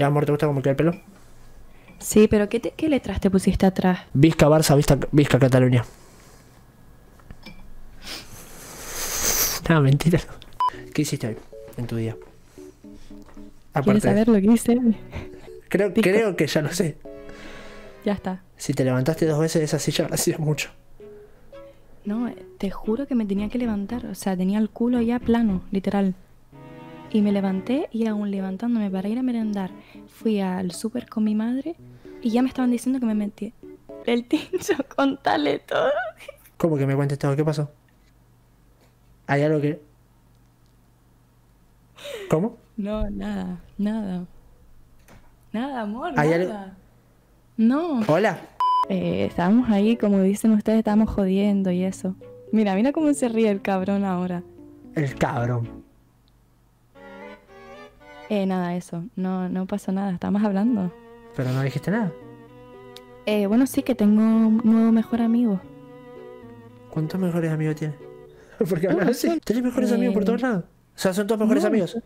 Mirá, amor, ¿te gusta cómo queda el pelo? Sí, pero ¿qué, te- qué letras te pusiste atrás? Vizca, Barça, Vizca, Vizca Cataluña. No, mentira. ¿Qué hiciste hoy en tu día? ¿Quieres saber lo que hice? creo, creo que ya lo sé. Ya está. Si te levantaste dos veces de esa silla, ha sido mucho. No, te juro que me tenía que levantar. O sea, tenía el culo ya plano, literal. Y me levanté y aún levantándome para ir a merendar, fui al súper con mi madre y ya me estaban diciendo que me metí el tincho, contale todo. ¿Cómo que me cuentes todo? ¿Qué pasó? ¿Hay algo que...? ¿Cómo? No, nada, nada. Nada, amor, ¿Hay algo- nada. No. ¿Hola? Eh, estábamos ahí, como dicen ustedes, estábamos jodiendo y eso. Mira, mira cómo se ríe el cabrón ahora. El cabrón. Eh, nada, eso. No, no pasó nada, estábamos hablando. Pero no dijiste nada. Eh, bueno, sí que tengo un nuevo mejor amigo. ¿Cuántos mejores amigos tienes? Porque hablas No, así. sí. ¿Tenés mejores Eh, amigos por todos lados? O sea, son todos mejores no, amigos.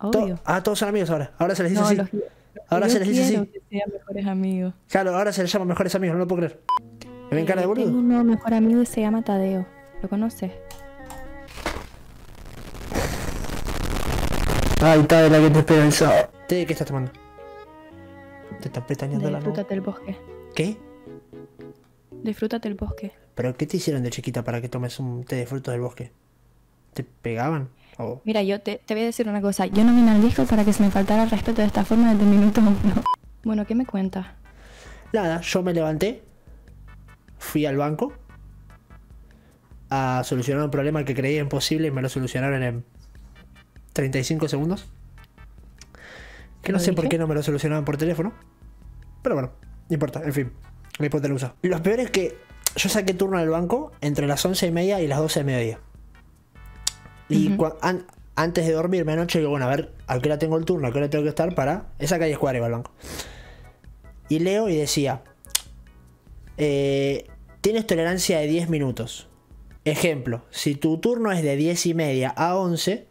To- Obvio. ah, todos son amigos ahora. Ahora se les dice No, así. los- Ahora yo se les dice así. que sean mejores amigos. Claro, ahora se les llama mejores amigos, no lo puedo creer. ¿Me ven cara de Eh, boludo? Tengo un nuevo mejor amigo y se llama Tadeo. ¿Lo conoces? De la que te espera el sábado. ¿Té de qué estás tomando? Te estás pestañeando la. Disfrútate el bosque. ¿Qué? Disfrútate el bosque. ¿Pero qué te hicieron de chiquita para que tomes un té de frutos del bosque? ¿Te pegaban? ¿O Mira, yo te, te voy a decir una cosa. Yo no vine al disco para que se me faltara el respeto de esta forma desde el minuto uno. Bueno, ¿qué me cuentas? Nada, yo me levanté, fui al banco a solucionar un problema que creía imposible y me lo solucionaron en 35 segundos. Que no ¿Lo sé por qué no me lo solucionaban por teléfono. Pero bueno, no importa, en fin, el uso. Lo peor es que yo saqué turno del banco entre las 11 y media y las 12 de mediodía. Y cua- an- antes de dormirme anoche, digo, bueno, a ver, a qué hora tengo el turno, a qué hora tengo que estar para. Esa calle es cuadra iba al banco. Y leo y decía: eh, Tienes tolerancia de 10 minutos. Ejemplo: si tu turno es de 10 y media a 11,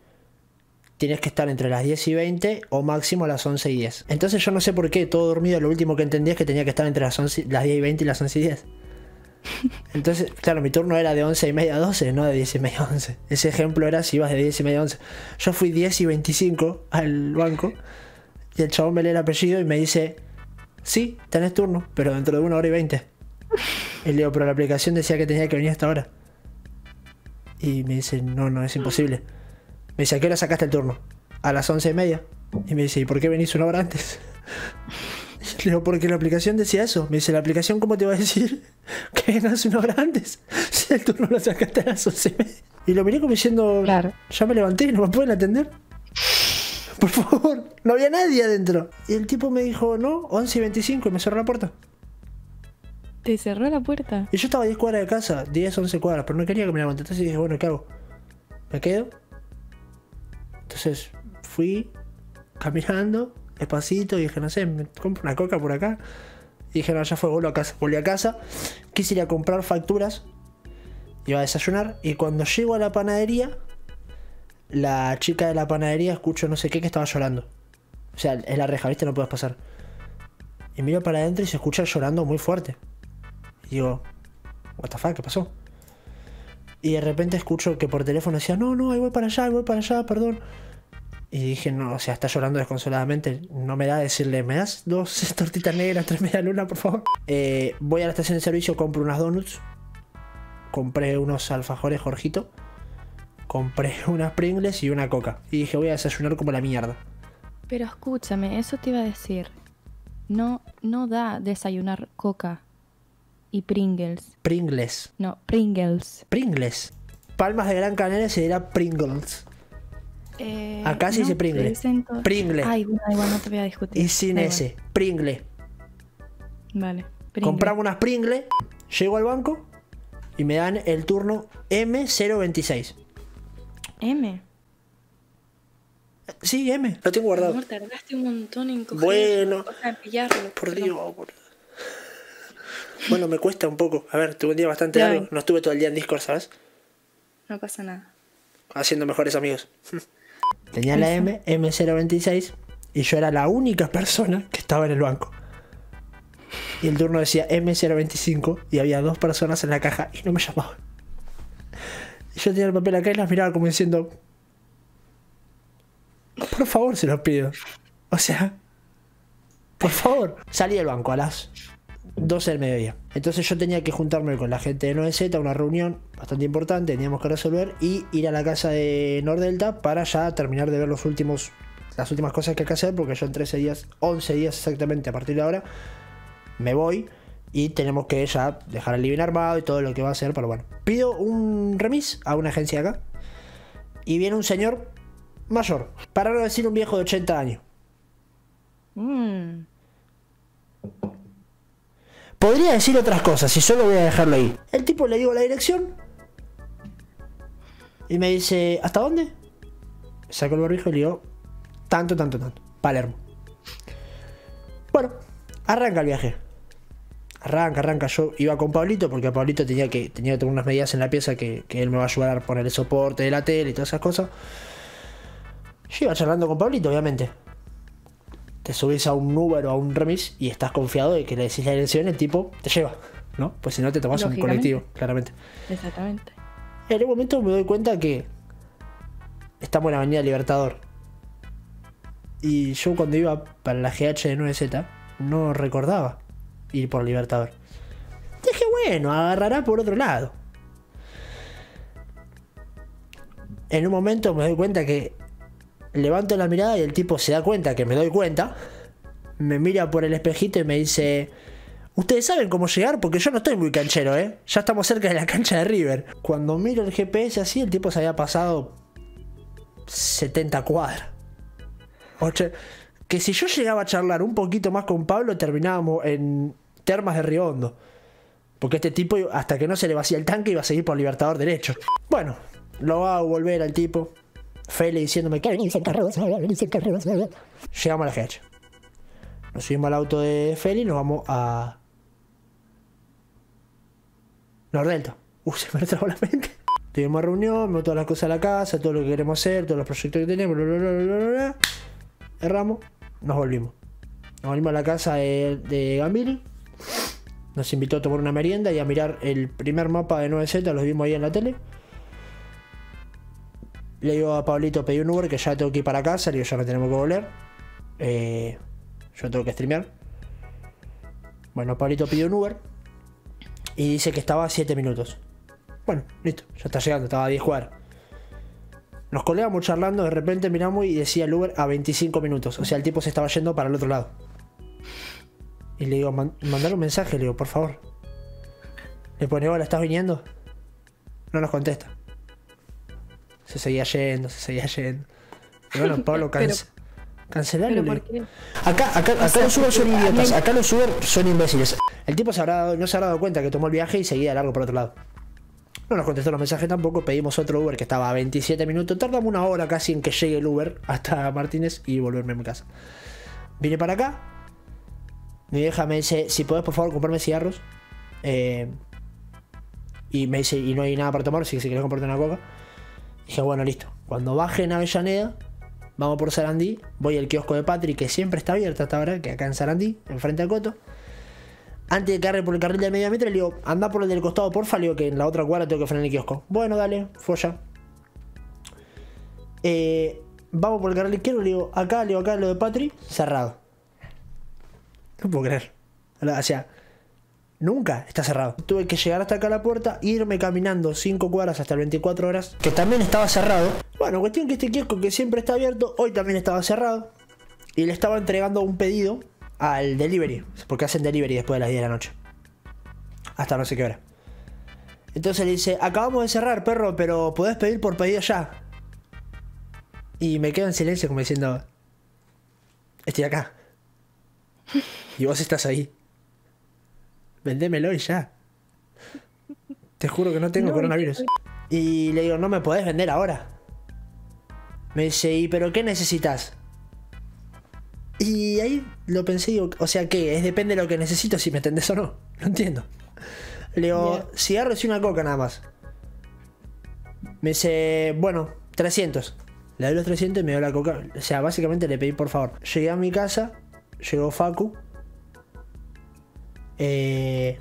tienes que estar entre las 10 y 20 o máximo a las 11 y 10. Entonces yo no sé por qué, todo dormido, lo último que entendí es que tenía que estar entre las, 11 las 10 y 20 y las 11 y 10. Entonces, claro, mi turno era de 11 y media a 12, no de 10 y media a 11. Ese ejemplo era si ibas de 10 y media a 11. Yo fui 10 y 25 al banco y el chabón me lee el apellido y me dice, sí, tenés turno, pero dentro de una hora y 20. Y le digo, pero la aplicación decía que tenía que venir hasta ahora. Y me dice, no, no, es imposible. Me dice, ¿a qué hora sacaste el turno? A las 11 y media. Y me dice, ¿y por qué venís una hora antes? Le digo, porque la aplicación decía eso. Me dice, ¿la aplicación cómo te va a decir que vengas una hora antes? Si el turno lo sacaste a las 11 y media. Y lo miré como diciendo, Claro. ya me levanté, ¿no me pueden atender? Por favor, no había nadie adentro. Y el tipo me dijo, no, 11 y 25 y me cerró la puerta. Te cerró la puerta. Y yo estaba a 10 cuadras de casa, 10, 11 cuadras, pero no quería que me la Entonces dije, bueno, ¿qué hago? ¿Me quedo? Entonces fui caminando, despacito, y dije, no sé, me compro una coca por acá. Y dije, no, ya fue, vuelvo a casa. Volví a casa, quise ir a comprar facturas, iba a desayunar, y cuando llego a la panadería, la chica de la panadería escucho no sé qué que estaba llorando. O sea, es la reja, ¿viste? No puedes pasar. Y miro para adentro y se escucha llorando muy fuerte. Y digo, what the fuck, ¿qué pasó? Y de repente escucho que por teléfono decía, no, no, ahí voy para allá, ahí voy para allá, perdón. Y dije, no, o sea, está llorando desconsoladamente. No me da decirle, ¿me das dos tortitas negras, tres media luna, por favor? Eh, voy a la estación de servicio, compro unas donuts. Compré unos alfajores Jorgito. Compré unas Pringles y una coca. Y dije, voy a desayunar como la mierda. Pero escúchame, eso te iba a decir. No, no da desayunar coca y Pringles. Pringles. No, Pringles. Pringles. Palmas de Gran Canaria se dirá Pringles. Eh, Acá se no, dice Pringle. te dicen todo- Pringle. Ay, bueno, igual, no te voy a discutir. Y sin Da ese. Pringle. igual. Vale. Pringle. Compramos unas Pringle. Llego al banco. Y me dan el turno M026. M. Sí, M. Lo tengo guardado. Amor, tardaste un montón en coger. Bueno. O sea, en pillarlo. Por. Dios, boludo. Bueno, me cuesta un poco. A ver, tuve un día bastante Ya largo. No estuve todo el día en Discord, ¿sabes? No pasa nada. Haciendo mejores amigos. Tenía la M, M026. Y yo era la única persona que estaba en el banco. Y el turno decía M025 y había dos personas en la caja y no me llamaban. Y yo tenía el papel acá y las miraba como diciendo, por favor se los pido. O sea, por favor. Salí del banco a las 12 del mediodía. Entonces yo tenía que juntarme con la gente de 9Z, una reunión bastante importante, teníamos que resolver y ir a la casa de Nordelta para ya terminar de ver los últimos, las últimas cosas que hay que hacer, porque yo en 13 días, 11 días exactamente a partir de ahora, me voy y tenemos que ya dejar el living armado y todo lo que va a hacer. Pero bueno, pido un remis a una agencia acá y viene un señor mayor, para no decir un viejo de 80 años. Mm. Podría decir otras cosas y solo voy a dejarlo ahí. El tipo le digo la dirección y me dice, ¿hasta dónde? Saco el barbijo y le digo, tanto, tanto, tanto. Palermo. Bueno, arranca el viaje. Arranca, arranca. Yo iba con Pablito porque a Pablito tenía que, tenía que tener unas medidas en la pieza que, que él me va a ayudar a poner el soporte de la tele y todas esas cosas. Yo iba charlando con Pablito, obviamente. Te subís a un Uber o a un remis y estás confiado de que le decís la dirección el tipo te lleva, ¿no? Pues si no te tomas un colectivo, claramente. Exactamente. En un momento me doy cuenta que estamos en la Avenida Libertador. Y yo cuando iba para la GH de 9Z no recordaba ir por Libertador. Dije, bueno, agarrará por otro lado. En un momento me doy cuenta que levanto la mirada y el tipo se da cuenta que me doy cuenta. Me mira por el espejito y me dice, Ustedes saben cómo llegar porque yo no estoy muy canchero, ¿eh? Ya estamos cerca de la cancha de River. Cuando miro el GPS así, el tipo se había pasado 70 cuadras. Oche- que si yo llegaba a charlar un poquito más con Pablo, terminábamos en Termas de Riondo. Porque este tipo, hasta que no se le vacía el tanque, iba a seguir por Libertador derecho. Bueno, lo va a volver al tipo. Fele diciéndome que venís en carroza, venís en carroza. Llegamos a la GH. Nos subimos al auto de Feli y nos vamos a. Nordelta. Uh, se me retrabó la mente. Tuvimos reunión, vimos todas las cosas de la casa, todo lo que queremos hacer, todos los proyectos que tenemos, bla. Erramos, nos volvimos. Nos volvimos a la casa de, de. Nos invitó a tomar una merienda y a mirar el primer mapa de 9Z, los vimos ahí en la tele. Le digo a Pablito, pedí un Uber que ya tengo que ir para casa, le digo, ya no tenemos que volver. Eh, yo tengo que streamear. Bueno, Pablito pidió un Uber y dice que estaba a 7 minutos. Bueno, listo, ya está llegando, estaba a 10 cuadras. Nos colgamos charlando, de repente miramos y decía el Uber a 25 minutos. O sea, el tipo se estaba yendo para el otro lado. Y le digo, "Man- mandale un mensaje, le digo, por favor. Le pone, hola, ¿estás viniendo? No nos contesta. Se seguía yendo, se seguía yendo. Y bueno, Pablo, Pero- cance cancelalo. ¿Pero le por digo. qué? Acá, acá, acá los Uber son idiotas, acá los Uber son imbéciles. El tipo se habrá dado- no se habrá dado cuenta que tomó el viaje y seguía de largo por otro lado. No nos contestó los mensajes tampoco, pedimos otro Uber que estaba a 27 minutos. Tardamos una hora casi en que llegue el Uber hasta Martínez y volverme a mi casa. Vine para acá. Mi vieja me dice, si podés por favor comprarme cigarros. Eh, y me dice, y no hay nada para tomar, así que si querés comprarte una coca. Dije, bueno, listo. Cuando baje en Avellaneda, vamos por Sarandí. Voy al kiosco de Patrick, que siempre está abierto hasta ahora, que acá en Sarandí, enfrente al Coto. Antes de agarre por el carril de media metro, le digo, anda por el del costado, porfa, le digo que en la otra cuadra tengo que frenar el kiosco. Bueno, dale, folla. Eh, vamos por el carril izquierdo, le digo, acá, le digo, acá, lo de Patri, cerrado. No puedo creer. O sea, nunca está cerrado. Tuve que llegar hasta acá a la puerta, irme caminando 5 cuadras hasta el 24 horas, que también estaba cerrado. Bueno, cuestión que este kiosco que siempre está abierto, hoy también estaba cerrado. Y le estaba entregando un pedido al delivery, porque hacen delivery después de las 10 de la noche. Hasta no sé qué hora. Entonces le dice, acabamos de cerrar, perro, pero podés pedir por pedido ya. Y me quedo en silencio como diciendo, estoy acá. Y vos estás ahí. Vendémelo y ya. Te juro que no tengo No, coronavirus. Y le digo, no me podés vender ahora. Me dice, ¿y pero qué necesitas? Y ahí lo pensé digo, o sea que es depende de lo que necesito si me entendés o no. No entiendo. Le digo, Ya. cigarros y una coca nada más. Me dice, bueno, 300. Le doy los 300 y me dio la coca. O sea, básicamente le pedí por favor. Llegué a mi casa, llegó Facu. Eh,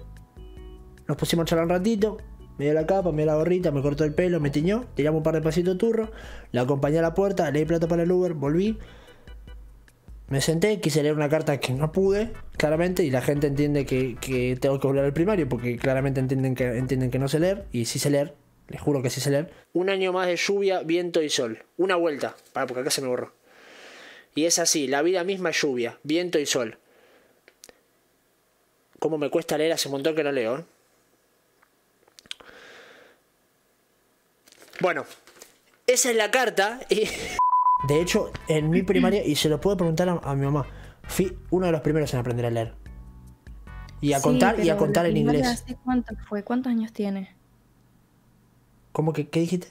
nos pusimos a charlar un ratito. Me dio la capa, me dio la gorrita, me cortó el pelo, me tiñó. Tiramos un par de pasitos turro. La acompañé a la puerta, leí plata para el Uber, volví. Me senté, quise leer una carta que no pude, claramente, y la gente entiende que, tengo que volver al primario porque claramente entienden que, entienden que no sé leer, y sí sé leer, les juro que sí sé leer. Un año más de lluvia, viento y sol. Una vuelta, para porque acá se me borró. Y es así, la vida misma es lluvia, viento y sol. ¿Cómo me cuesta leer? Hace un montón que no leo. ¿eh? Bueno, esa es la carta. Y... De hecho, en mi primaria, y se lo puedo preguntar a, a mi mamá, fui uno de los primeros en aprender a leer. Y a Sí, contar y a contar en inglés. ¿hace ¿Cuánto fue? ¿Cuántos años tienes? ¿Cómo que qué dijiste?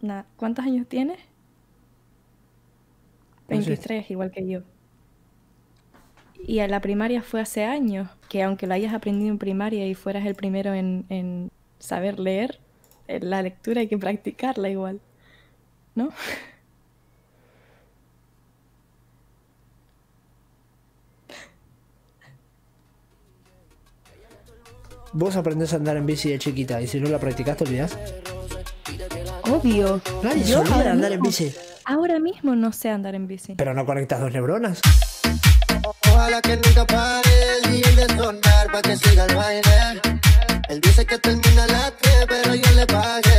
Nada, ¿Cuántos años? No sé. 23, igual que yo. Y a la primaria fue hace años, que aunque lo hayas aprendido en primaria y fueras el primero en, en saber leer, eh, la lectura hay que practicarla igual, ¿no? Vos aprendés a andar en bici de chiquita y si no la practicaste, olvidás. Obvio. Nadie se olvida andar en bici. Ahora mismo no sé andar en bici. Pero no conectas dos neuronas. Ojalá que nunca pare DJ de sonar pa' que siga el baile. Él dice que termina a las 3, pero yo le pagué